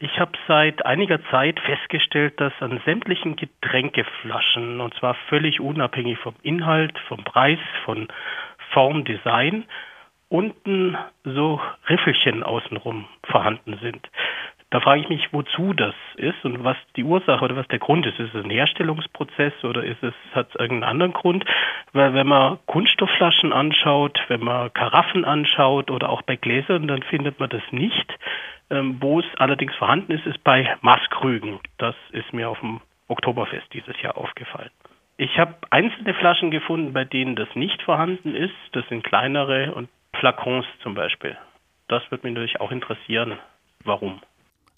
Ich habe seit einiger Zeit festgestellt, dass an sämtlichen Getränkeflaschen, und zwar völlig unabhängig vom Inhalt, vom Preis, von Form, Design, unten so Riffelchen außenrum vorhanden sind. Da frage ich mich, wozu das ist und was die Ursache oder was der Grund ist. Ist es ein Herstellungsprozess oder ist es, hat es irgendeinen anderen Grund? Weil wenn man Kunststoffflaschen anschaut, wenn man Karaffen anschaut oder auch bei Gläsern, dann findet man das nicht. Ähm, wo es allerdings vorhanden ist, ist bei Maßkrügen. Das ist mir auf dem Oktoberfest dieses Jahr aufgefallen. Ich habe einzelne Flaschen gefunden, bei denen das nicht vorhanden ist. Das sind kleinere und Flakons zum Beispiel. Das würde mich natürlich auch interessieren. Warum?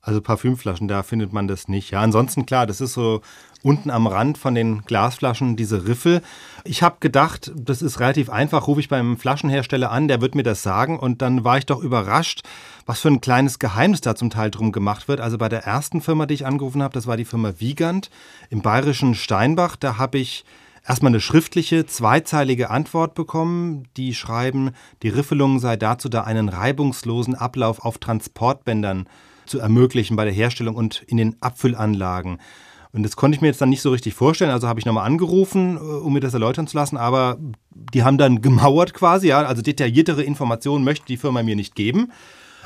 Also Parfümflaschen, da findet man das nicht. Ja, ansonsten klar, das ist so unten am Rand von den Glasflaschen diese Riffel. Ich habe gedacht, das ist relativ einfach, rufe ich beim Flaschenhersteller an, der wird mir das sagen und dann war ich doch überrascht, was für ein kleines Geheimnis da zum Teil drum gemacht wird. Also bei der ersten Firma, die ich angerufen habe, das war die Firma Wiegand im bayerischen Steinbach, da habe ich erstmal eine schriftliche, zweizeilige Antwort bekommen. Die schreiben, die Riffelung sei dazu da, einen reibungslosen Ablauf auf Transportbändern zu ermöglichen bei der Herstellung und in den Abfüllanlagen. Und das konnte ich mir jetzt dann nicht so richtig vorstellen. Also habe ich nochmal angerufen, äh, um mir das erläutern zu lassen. Aber die haben dann gemauert quasi. Ja? Also detailliertere Informationen möchte die Firma mir nicht geben.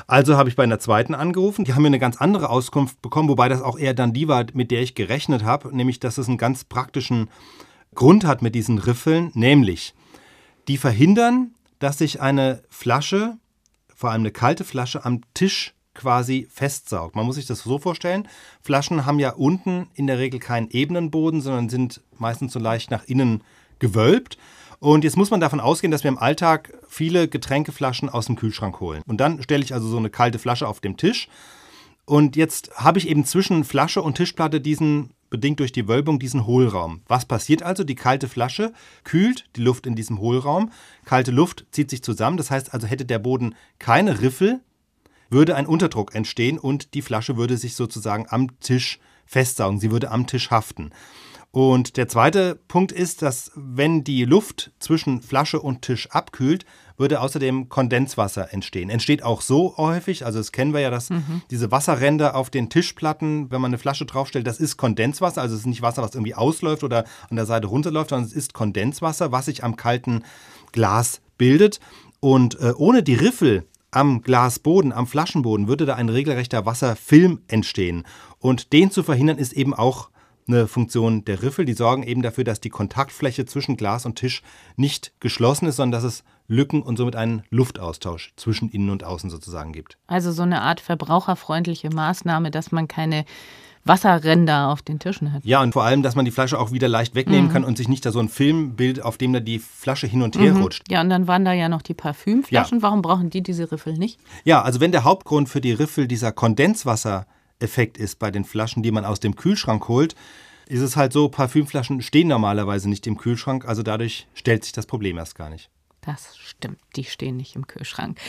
Also habe ich bei einer zweiten angerufen. Die haben mir eine ganz andere Auskunft bekommen, wobei das auch eher dann die war, mit der ich gerechnet habe. Nämlich, dass es einen ganz praktischen Grund hat mit diesen Riffeln. Nämlich, die verhindern, dass sich eine Flasche, vor allem eine kalte Flasche, am Tisch quasi festsaugt. Man muss sich das so vorstellen, Flaschen haben ja unten in der Regel keinen ebenen Boden, sondern sind meistens so leicht nach innen gewölbt. Und jetzt muss man davon ausgehen, dass wir im Alltag viele Getränkeflaschen aus dem Kühlschrank holen. Und dann stelle ich also so eine kalte Flasche auf dem Tisch. Und jetzt habe ich eben zwischen Flasche und Tischplatte diesen, bedingt durch die Wölbung, diesen Hohlraum. Was passiert also? Die kalte Flasche kühlt die Luft in diesem Hohlraum. Kalte Luft zieht sich zusammen. Das heißt also, hätte der Boden keine Riffel, würde ein Unterdruck entstehen und die Flasche würde sich sozusagen am Tisch festsaugen, sie würde am Tisch haften. Und der zweite Punkt ist, dass wenn die Luft zwischen Flasche und Tisch abkühlt, würde außerdem Kondenswasser entstehen. Entsteht auch so häufig, also das kennen wir ja, dass mhm. diese Wasserränder auf den Tischplatten, wenn man eine Flasche draufstellt, das ist Kondenswasser, also es ist nicht Wasser, was irgendwie ausläuft oder an der Seite runterläuft, sondern es ist Kondenswasser, was sich am kalten Glas bildet. Und äh, ohne die Riffel am Glasboden, am Flaschenboden würde da ein regelrechter Wasserfilm entstehen. Und den zu verhindern ist eben auch eine Funktion der Riffel. Die sorgen eben dafür, dass die Kontaktfläche zwischen Glas und Tisch nicht geschlossen ist, sondern dass es Lücken und somit einen Luftaustausch zwischen innen und außen sozusagen gibt. Also so eine Art verbraucherfreundliche Maßnahme, dass man keine Wasserränder auf den Tischen hat. Ja, und vor allem, dass man die Flasche auch wieder leicht wegnehmen mhm. kann und sich nicht da so ein Film bildet, auf dem da die Flasche hin und her mhm. rutscht. Ja, und dann waren da ja noch die Parfümflaschen. Ja. Warum brauchen die diese Riffel nicht? Ja, also wenn der Hauptgrund für die Riffel dieser Kondenswassereffekt ist bei den Flaschen, die man aus dem Kühlschrank holt, ist es halt so, Parfümflaschen stehen normalerweise nicht im Kühlschrank, also dadurch stellt sich das Problem erst gar nicht. Das stimmt, die stehen nicht im Kühlschrank.